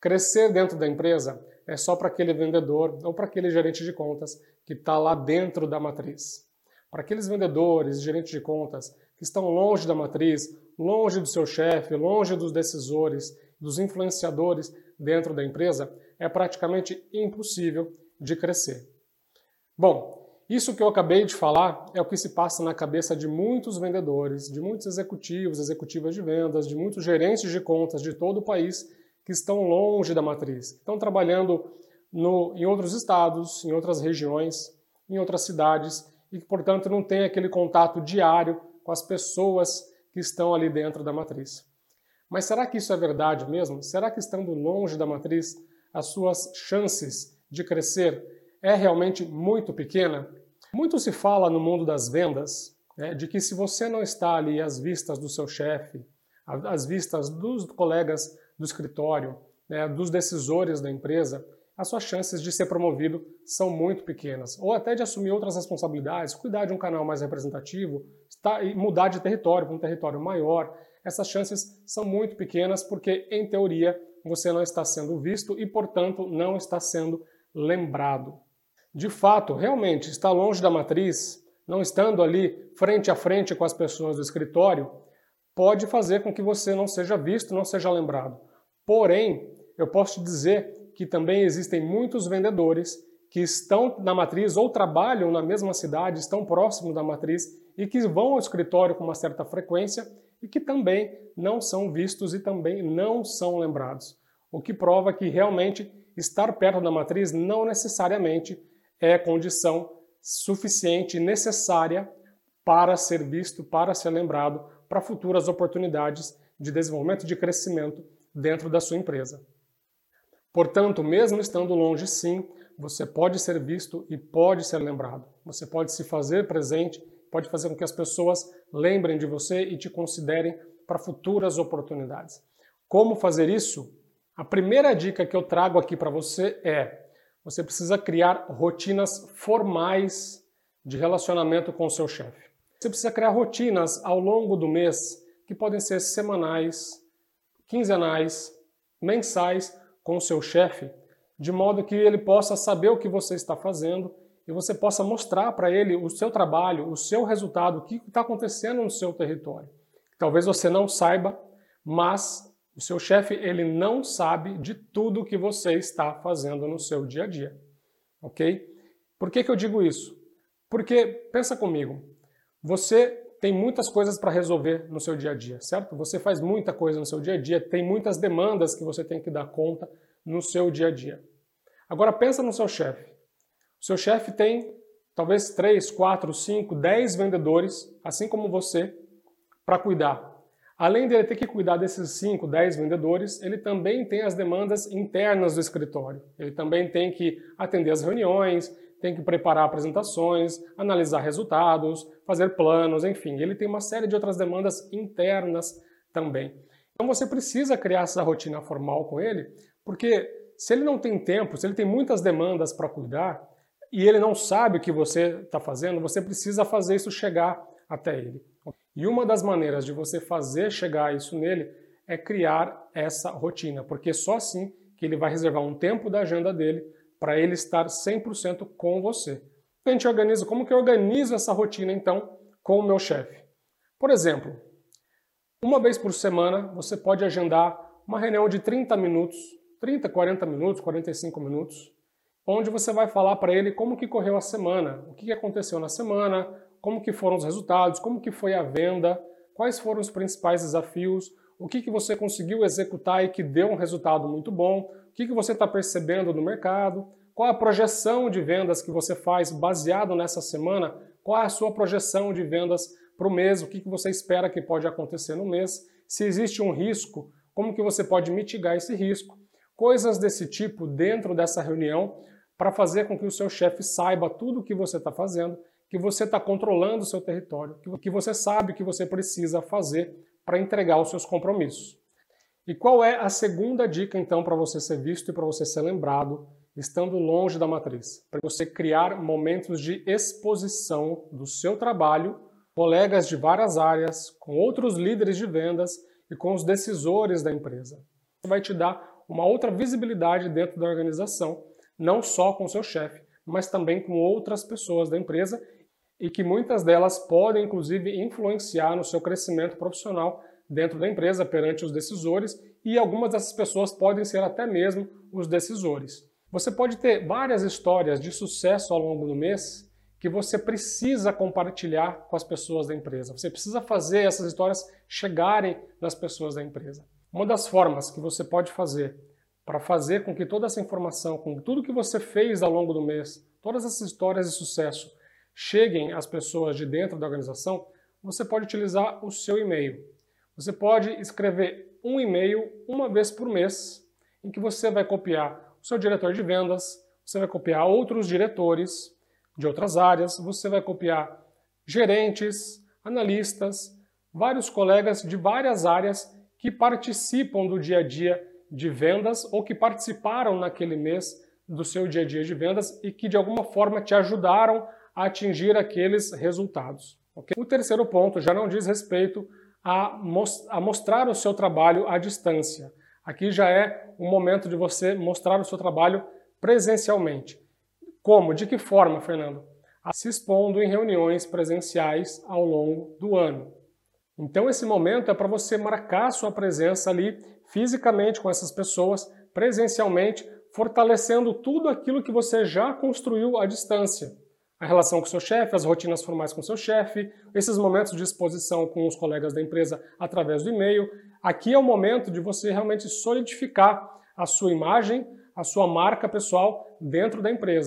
Crescer dentro da empresa é só para aquele vendedor ou para aquele gerente de contas que está lá dentro da matriz. Para aqueles vendedores e gerentes de contas que estão longe da matriz, longe do seu chefe, longe dos decisores, dos influenciadores dentro da empresa, é praticamente impossível de crescer. Bom, isso que eu acabei de falar é o que se passa na cabeça de muitos vendedores, de muitos executivos, executivas de vendas, de muitos gerentes de contas de todo o país que estão longe da matriz, estão trabalhando no, em outros estados, em outras regiões, em outras cidades e que, portanto, não têm aquele contato diário com as pessoas que estão ali dentro da matriz. Mas será que isso é verdade mesmo? Será que estando longe da matriz, as suas chances de crescer é realmente muito pequena? Muito se fala no mundo das vendas né, de que se você não está ali às vistas do seu chefe, às vistas dos colegas do escritório, né, dos decisores da empresa, as suas chances de ser promovido são muito pequenas. Ou até de assumir outras responsabilidades, cuidar de um canal mais representativo, e mudar de território para um território maior. Essas chances são muito pequenas porque, em teoria, você não está sendo visto e, portanto, não está sendo lembrado. De fato, realmente, estar longe da matriz, não estando ali frente a frente com as pessoas do escritório, pode fazer com que você não seja visto, não seja lembrado. Porém, eu posso te dizer que também existem muitos vendedores que estão na matriz ou trabalham na mesma cidade, estão próximos da matriz e que vão ao escritório com uma certa frequência e que também não são vistos e também não são lembrados. O que prova que realmente estar perto da matriz não necessariamente é condição suficiente, necessária para ser visto, para ser lembrado, para futuras oportunidades de desenvolvimento, de crescimento dentro da sua empresa. Portanto, mesmo estando longe, sim, você pode ser visto e pode ser lembrado. Você pode se fazer presente, pode fazer com que as pessoas lembrem de você e te considerem para futuras oportunidades. Como fazer isso? A primeira dica que eu trago aqui para você é: você precisa criar rotinas formais de relacionamento com o seu chefe. Você precisa criar rotinas ao longo do mês que podem ser semanais, quinzenais, mensais com o seu chefe, de modo que ele possa saber o que você está fazendo e você possa mostrar para ele o seu trabalho, o seu resultado, o que está acontecendo no seu território. Talvez você não saiba, mas o seu chefe ele não sabe de tudo que você está fazendo no seu dia a dia, ok? Por que, que eu digo isso? Porque pensa comigo, você tem muitas coisas para resolver no seu dia a dia, certo? Você faz muita coisa no seu dia a dia, tem muitas demandas que você tem que dar conta no seu dia a dia. Agora pensa no seu chefe. O seu chefe tem talvez 3, 4, 5, 10 vendedores, assim como você, para cuidar. Além de ele ter que cuidar desses 5, 10 vendedores, ele também tem as demandas internas do escritório. Ele também tem que atender as reuniões, tem que preparar apresentações, analisar resultados, fazer planos, enfim, ele tem uma série de outras demandas internas também. Então você precisa criar essa rotina formal com ele, porque se ele não tem tempo, se ele tem muitas demandas para cuidar e ele não sabe o que você está fazendo, você precisa fazer isso chegar até ele. E uma das maneiras de você fazer chegar isso nele é criar essa rotina, porque só assim que ele vai reservar um tempo da agenda dele para ele estar 100% com você. A gente organiza, como que eu organizo essa rotina então com o meu chefe? Por exemplo, uma vez por semana você pode agendar uma reunião de 30 minutos, 30, 40 minutos, 45 minutos, onde você vai falar para ele como que correu a semana, o que aconteceu na semana, como que foram os resultados, como que foi a venda, quais foram os principais desafios, o que, que você conseguiu executar e que deu um resultado muito bom, que, que você está percebendo no mercado, qual a projeção de vendas que você faz baseado nessa semana, qual é a sua projeção de vendas para o mês, o que, que você espera que pode acontecer no mês, se existe um risco, como que você pode mitigar esse risco, coisas desse tipo dentro dessa reunião para fazer com que o seu chefe saiba tudo o que você está fazendo, que você está controlando o seu território, que você sabe o que você precisa fazer para entregar os seus compromissos. E qual é a segunda dica, então, para você ser visto e para você ser lembrado, estando longe da matriz? Para você criar momentos de exposição do seu trabalho, colegas de várias áreas, com outros líderes de vendas e com os decisores da empresa. Isso vai te dar uma outra visibilidade dentro da organização, não só com seu chefe, mas também com outras pessoas da empresa e que muitas delas podem inclusive influenciar no seu crescimento profissional dentro da empresa perante os decisores e algumas dessas pessoas podem ser até mesmo os decisores. Você pode ter várias histórias de sucesso ao longo do mês que você precisa compartilhar com as pessoas da empresa. Você precisa fazer essas histórias chegarem nas pessoas da empresa. Uma das formas que você pode fazer para fazer com que toda essa informação, com tudo que você fez ao longo do mês, todas essas histórias de sucesso cheguem às pessoas de dentro da organização, você pode utilizar o seu e-mail. Você pode escrever um e-mail uma vez por mês, em que você vai copiar o seu diretor de vendas, você vai copiar outros diretores de outras áreas, você vai copiar gerentes, analistas, vários colegas de várias áreas que participam do dia a dia de vendas ou que participaram naquele mês do seu dia a dia de vendas e que de alguma forma te ajudaram a atingir aqueles resultados. Okay? O terceiro ponto já não diz respeito a, a mostrar o seu trabalho à distância. Aqui já é o momento de você mostrar o seu trabalho presencialmente. Como? De que forma, Fernando? Se expondo em reuniões presenciais ao longo do ano. Então, esse momento é para você marcar sua presença ali fisicamente com essas pessoas, presencialmente, fortalecendo tudo aquilo que você já construiu à distância. A relação com seu chefe, as rotinas formais com seu chefe, esses momentos de exposição com os colegas da empresa através do e-mail. Aqui é o momento de você realmente solidificar a sua imagem, a sua marca pessoal dentro da empresa.